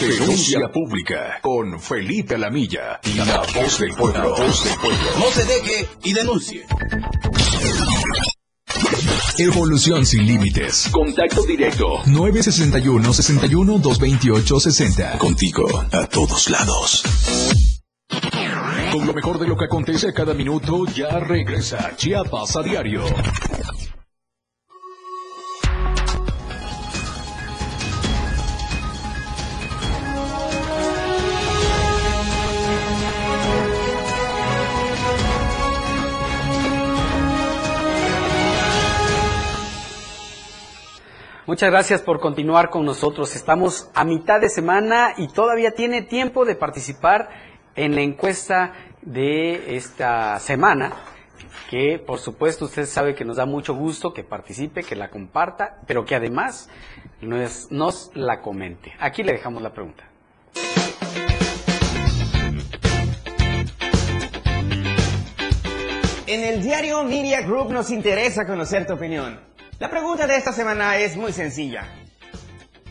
Denuncia pública con Felipe Alamilla, la voz del pueblo. voz del pueblo. No se deje y denuncie. Evolución sin límites. Contacto directo. 961 61 228 60. Contigo a todos lados. Con lo mejor de lo que acontece a cada minuto, ya regresa Chiapas a diario. Muchas gracias por continuar con nosotros. Estamos a mitad de semana y todavía tiene tiempo de participar en la encuesta de esta semana, que por supuesto usted sabe que nos da mucho gusto que participe, que la comparta, pero que además nos, nos la comente. Aquí le dejamos la pregunta. En el diario Media Group nos interesa conocer tu opinión. La pregunta de esta semana es muy sencilla.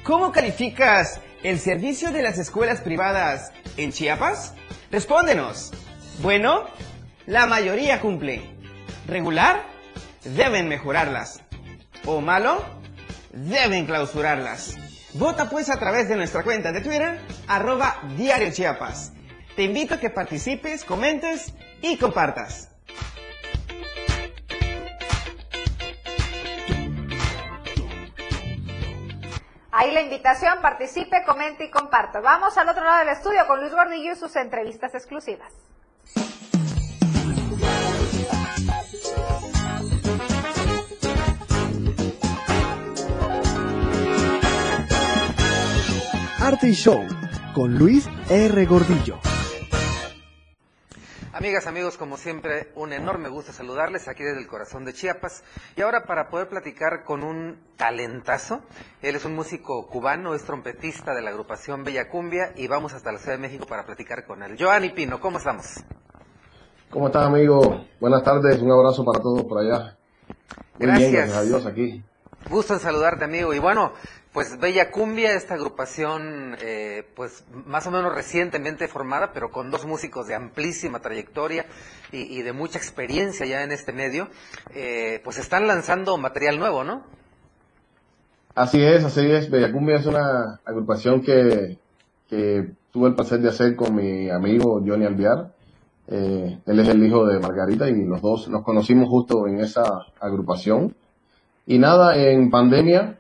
¿Cómo calificas el servicio de las escuelas privadas en Chiapas? Respóndenos. Bueno, la mayoría cumple. ¿Regular? Deben mejorarlas. ¿O malo? Deben clausurarlas. Vota pues a través de nuestra cuenta de Twitter, arroba Diario Chiapas. Te invito a que participes, comentes y compartas. Ahí la invitación, participe, comente y comparta. Vamos al otro lado del estudio con Luis Gordillo y sus entrevistas exclusivas. Arte y Show con Luis R. Gordillo. Amigas, amigos, como siempre, un enorme gusto saludarles aquí desde el corazón de Chiapas. Y ahora para poder platicar con un talentazo, él es un músico cubano, es trompetista de la agrupación Bella Cumbia y vamos hasta la Ciudad de México para platicar con él. Joanny Pino, ¿cómo estamos? ¿Cómo estás, amigo? Buenas tardes, un abrazo para todos por allá. Muy gracias. Bien, gracias a Dios aquí. Gusto en saludarte, amigo. Y bueno, pues Bella Cumbia, esta agrupación, eh, pues más o menos recientemente formada, pero con dos músicos de amplísima trayectoria y, de mucha experiencia ya en este medio, eh, pues están lanzando material nuevo, ¿no? Así es, así es. Bella Cumbia es una agrupación que, que tuve el placer de hacer con mi amigo Johnny Alviar. Eh, él es el hijo de Margarita y los dos nos conocimos justo en esa agrupación. Y nada, en pandemia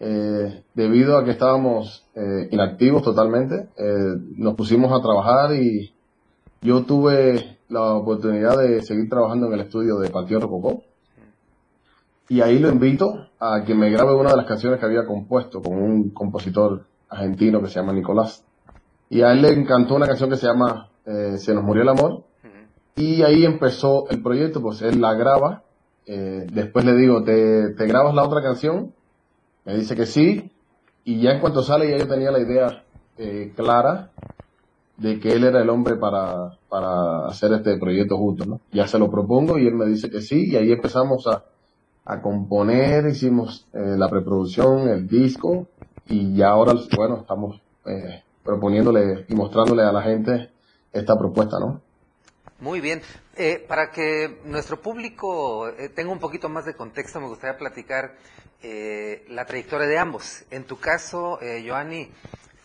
eh, debido a que estábamos eh, inactivos totalmente, eh, nos pusimos a trabajar y yo tuve la oportunidad de seguir trabajando en el estudio de Panteón Rococó. Y ahí lo invito a que me grabe una de las canciones que había compuesto con un compositor argentino que se llama Nicolás. Y a él le encantó una canción que se llama Se nos murió el amor. Y ahí empezó el proyecto, pues él la graba. después le digo, ¿te, ¿te grabas la otra canción? Me dice que sí, y ya en cuanto sale ya yo tenía la idea eh, clara de que él era el hombre para, para hacer este proyecto juntos, ¿no? Ya se lo propongo y él me dice que sí, y ahí empezamos a, a componer, hicimos eh, la preproducción, el disco, y ya ahora, bueno, estamos eh, proponiéndole y mostrándole a la gente esta propuesta, ¿no? Muy bien. Eh, para que nuestro público eh, tenga un poquito más de contexto, me gustaría platicar eh, la trayectoria de ambos. En tu caso, eh, Joanny,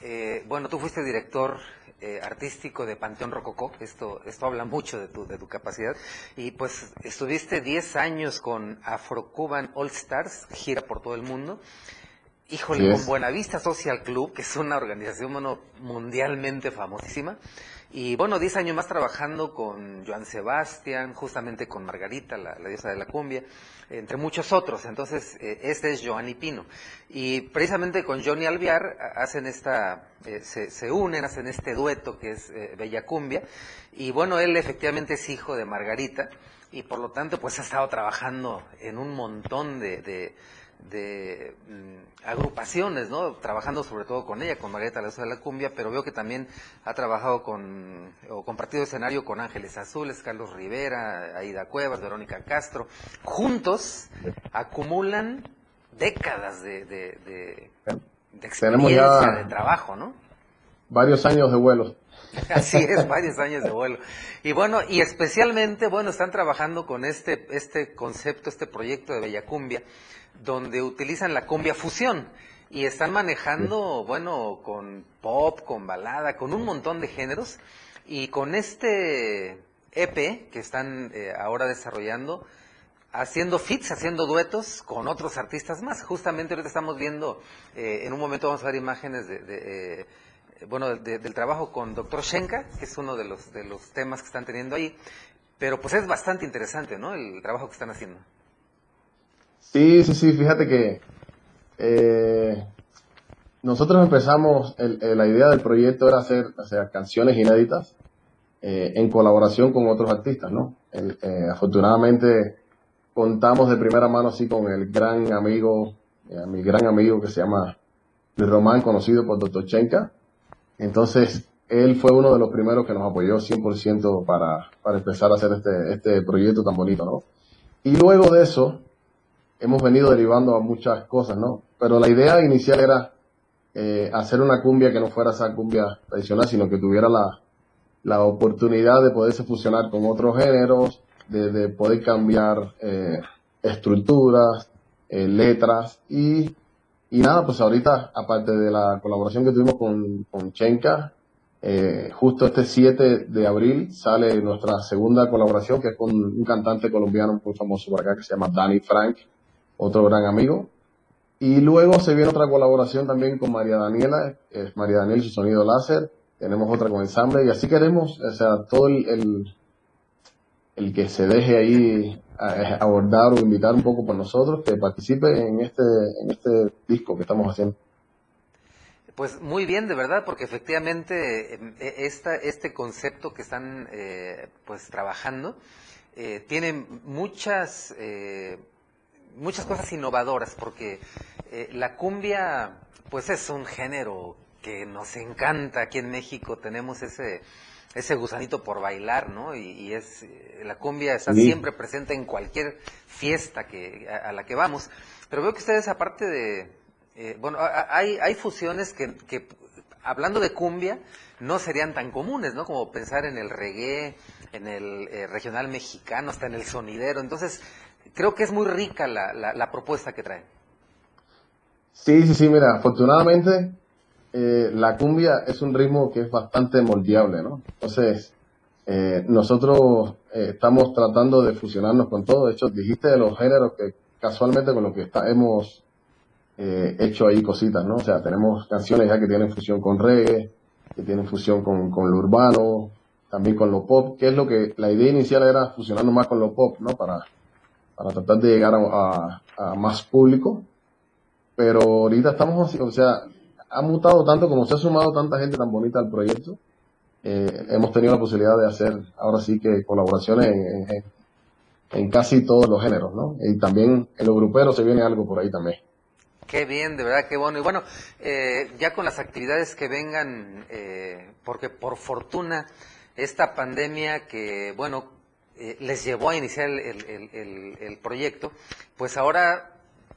eh, bueno, tú fuiste director eh, artístico de Panteón Rococó, esto, esto habla mucho de tu, de tu capacidad, y pues estuviste 10 años con Afro-Cuban All Stars, gira por todo el mundo. Híjole, Yes. con Buenavista Social Club, que es una organización bueno, mundialmente famosísima. Y bueno, 10 años más trabajando con Joan Sebastián, justamente con Margarita, la, diosa de la cumbia, entre muchos otros. Entonces, eh, este es Joanny Pino. Y precisamente con Johnny Alviar a- hacen esta, eh, se, unen, hacen este dueto que es eh, Bella Cumbia. Y bueno, él efectivamente es hijo de Margarita y por lo tanto pues ha estado trabajando en un montón de mm, agrupaciones, ¿no? Trabajando sobre todo con ella, con Margarita La de la Cumbia, pero veo que también ha trabajado con, o compartido escenario con Ángeles Azules, Carlos Rivera, Aida Cuevas, Verónica Castro. Juntos acumulan décadas de, de, de, experiencia, de trabajo, ¿no? Varios años de vuelo. Así es, varios años de vuelo. Y bueno, y especialmente, bueno, están trabajando con este, este concepto, este proyecto de Bella Cumbia, donde utilizan la cumbia fusión y están manejando, bueno, con pop, con balada, con un montón de géneros y con este EP que están eh, ahora desarrollando, haciendo fits, haciendo duetos con otros artistas más. Justamente ahorita estamos viendo, eh, en un momento vamos a ver imágenes de, eh, bueno, del trabajo con Dr. Shenka, que es uno de los, de los temas que están teniendo ahí, pero pues es bastante interesante, ¿no? El trabajo que están haciendo. Sí, sí, sí, fíjate que eh, nosotros empezamos, la idea del proyecto era hacer, hacer canciones inéditas eh, en colaboración con otros artistas, ¿no? Eh, afortunadamente contamos de primera mano así con el gran amigo, mi gran amigo que se llama Luis Román, conocido por Dr. Chenka. Entonces, él fue uno de los primeros que nos apoyó 100% para, para empezar a hacer este, este proyecto tan bonito, ¿no? Y luego de eso, hemos venido derivando a muchas cosas, ¿no? Pero la idea inicial era eh, hacer una cumbia que no fuera esa cumbia tradicional, sino que tuviera la, la oportunidad de poderse fusionar con otros géneros, de, poder cambiar eh, estructuras, eh, letras y, y nada, pues ahorita, aparte de la colaboración que tuvimos con, con Chenka, justo este 7 de abril sale nuestra segunda colaboración, que es con un cantante colombiano muy famoso por acá, que se llama Danny Frank, otro gran amigo. Y luego se viene otra colaboración también con María Daniela, es María Daniela su sonido láser. Tenemos otra con ensamble y así queremos, o sea, todo el, que se deje ahí abordar o invitar un poco por nosotros, que participe en este, en este disco que estamos haciendo. Pues muy bien, de verdad, porque efectivamente em, e, esta, este concepto que están eh, pues trabajando eh, tiene muchas eh, muchas cosas innovadoras, porque eh, la cumbia, pues es un género que nos encanta aquí en México, tenemos ese ese gusanito por bailar, ¿no? Y, es eh, la cumbia está siempre presente en cualquier fiesta que a, la que vamos. Pero veo que ustedes aparte de eh, bueno, hay hay fusiones que, que hablando de cumbia no serían tan comunes, ¿no? Como pensar en el reggae, en el regional mexicano, hasta en el sonidero. Entonces, creo que es muy rica la, la, propuesta que traen. Sí, sí, sí, mira, afortunadamente eh, la cumbia es un ritmo que es bastante moldeable, ¿no? Entonces, eh, nosotros eh, estamos tratando de fusionarnos con todo. De hecho, dijiste de los géneros que casualmente con lo que está, hemos hecho ahí cositas, ¿no? O sea, tenemos canciones ya que tienen fusión con reggae, que tienen fusión con, con lo urbano, también con lo pop, que es lo que la idea inicial era fusionarnos más con lo pop, ¿no? Para para tratar de llegar a, más público. Pero ahorita estamos, o sea, ha mutado tanto, como se ha sumado tanta gente tan bonita al proyecto, eh, hemos tenido la posibilidad de hacer ahora sí que colaboraciones en, casi todos los géneros, ¿no? Y también en los gruperos se viene algo por ahí también. Qué bien, de verdad, qué bueno. Y bueno, eh, ya con las actividades que vengan, eh, porque por fortuna esta pandemia que, bueno, eh, les llevó a iniciar el, proyecto, pues ahora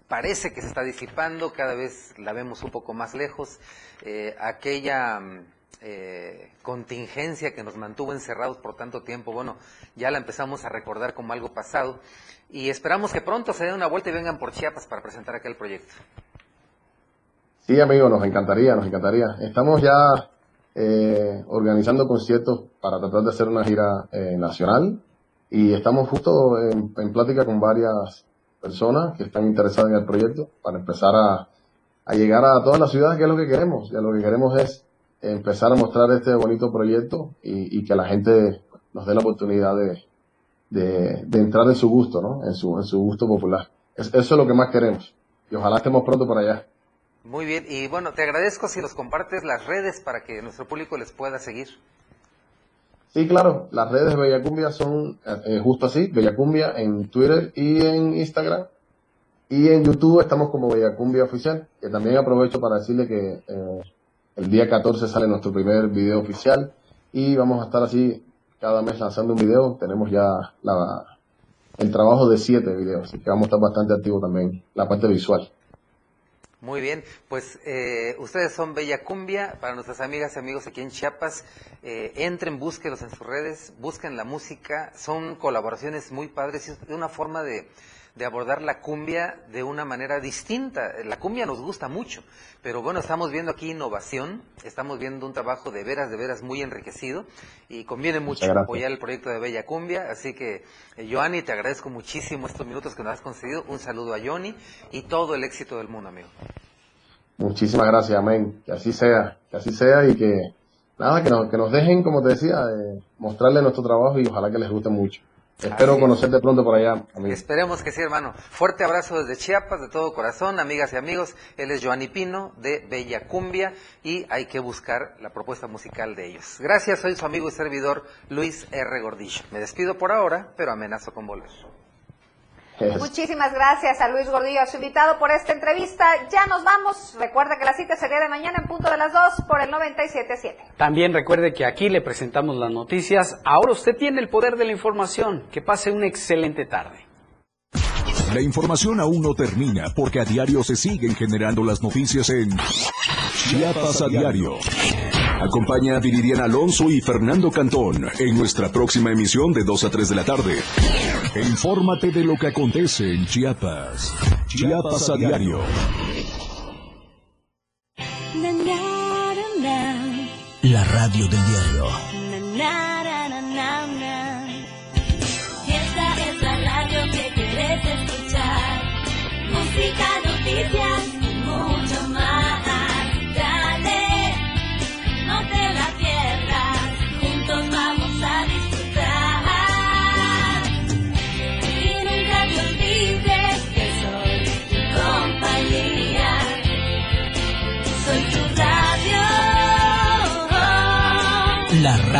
parece que se está disipando, cada vez la vemos un poco más lejos. Eh, aquella mm, eh, contingencia que nos mantuvo encerrados por tanto tiempo, bueno, ya la empezamos a recordar como algo pasado y esperamos que pronto se den una vuelta y vengan por Chiapas para presentar aquel proyecto. Sí, amigo, nos encantaría, nos encantaría. Estamos ya organizando conciertos para tratar de hacer una gira nacional y estamos justo en, plática con varias personas que están interesadas en el proyecto para empezar a, llegar a todas las ciudades, que es lo que queremos. Y lo que queremos es empezar a mostrar este bonito proyecto y, que la gente nos dé la oportunidad de, de, entrar en su gusto, ¿no? En su, en su gusto popular. eso es lo que más queremos. Y ojalá estemos pronto por allá. Muy bien. Y bueno, te agradezco si nos compartes las redes para que nuestro público les pueda seguir. Sí, claro, las redes de Cumbia son eh, justo así, Cumbia en Twitter y en Instagram. Y en YouTube estamos como Bellacumbia Oficial, que también aprovecho para decirle que eh, el día 14 sale nuestro primer video oficial y vamos a estar así cada mes lanzando un video. Tenemos ya la, el trabajo de siete videos, así que vamos a estar bastante activos también, la parte visual. Muy bien, pues eh, ustedes son Bella Cumbia, para nuestras amigas y amigos aquí en Chiapas, eh, entren, búsquenlos en sus redes, busquen la música, son colaboraciones muy padres, es una forma de, de abordar la cumbia de una manera distinta. La cumbia nos gusta mucho, pero bueno, estamos viendo aquí innovación, estamos viendo un trabajo de veras, de veras muy enriquecido y conviene mucho apoyar el proyecto de Bella Cumbia. Así que, eh, Joanny, te agradezco muchísimo estos minutos que nos has concedido. Un saludo a Johnny y todo el éxito del mundo, amigo. Muchísimas gracias, amén. Que así sea, que así sea y que nada, que nos, que nos dejen, como te decía, eh, mostrarle nuestro trabajo y ojalá que les guste mucho. Espero conocerte pronto por allá. Esperemos que sí, hermano. Fuerte abrazo desde Chiapas, de todo corazón, amigas y amigos. Él es Joanny Pino, de Bella Cumbia, y hay que buscar la propuesta musical de ellos. Gracias, soy su amigo y servidor Luis R. Gordillo. Me despido por ahora, pero amenazo con volver. Muchísimas gracias a Luis Gordillo, a su invitado, por esta entrevista. Ya nos vamos. Recuerda que la cita sería de mañana en punto de las 2 por el 97.7. También recuerde que aquí le presentamos las noticias. Ahora usted tiene el poder de la información. Que pase una excelente tarde. La información aún no termina porque a diario se siguen generando las noticias en Chiapas a diario. Acompaña a Viridiana Alonso y Fernando Cantón en nuestra próxima emisión de 2 a 3 de la tarde. E infórmate de lo que acontece en Chiapas. Chiapas a diario. La radio del diario.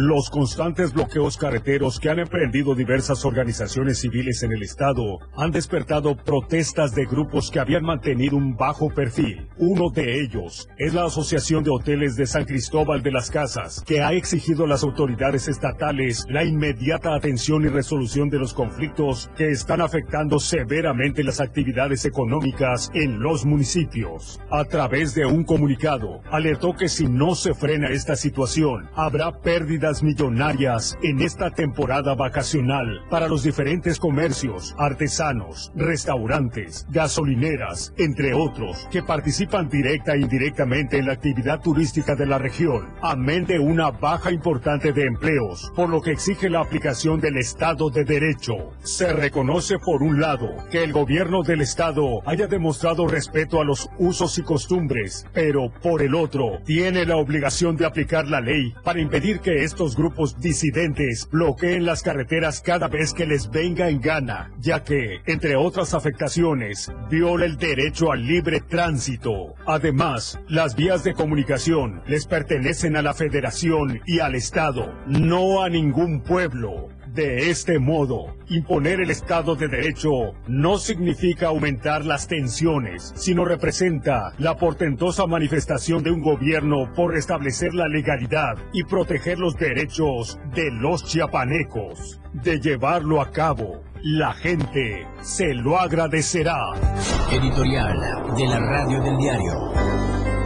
Los constantes bloqueos carreteros que han emprendido diversas organizaciones civiles en el estado han despertado protestas de grupos que habían mantenido un bajo perfil. Uno de ellos es la Asociación de Hoteles de San Cristóbal de las Casas, que ha exigido a las autoridades estatales la inmediata atención y resolución de los conflictos que están afectando severamente las actividades económicas en los municipios. A través de un comunicado, alertó que si no se frena esta situación, habrá millonarias en esta temporada vacacional para los diferentes comercios, artesanos, restaurantes, gasolineras, entre otros, que participan directa e indirectamente en la actividad turística de la región, amén de una baja importante de empleos, por lo que exige la aplicación del Estado de Derecho. Se reconoce por un lado que el gobierno del Estado haya demostrado respeto a los usos y costumbres, pero por el otro, tiene la obligación de aplicar la ley para impedir que estos grupos disidentes bloqueen las carreteras cada vez que les venga en gana, ya que, entre otras afectaciones, viola el derecho al libre tránsito. Además, las vías de comunicación les pertenecen a la Federación y al Estado, no a ningún pueblo. De este modo, imponer el Estado de Derecho no significa aumentar las tensiones, sino representa la portentosa manifestación de un gobierno por restablecer la legalidad y proteger los derechos de los chiapanecos. De llevarlo a cabo, la gente se lo agradecerá. Editorial de la radio del diario.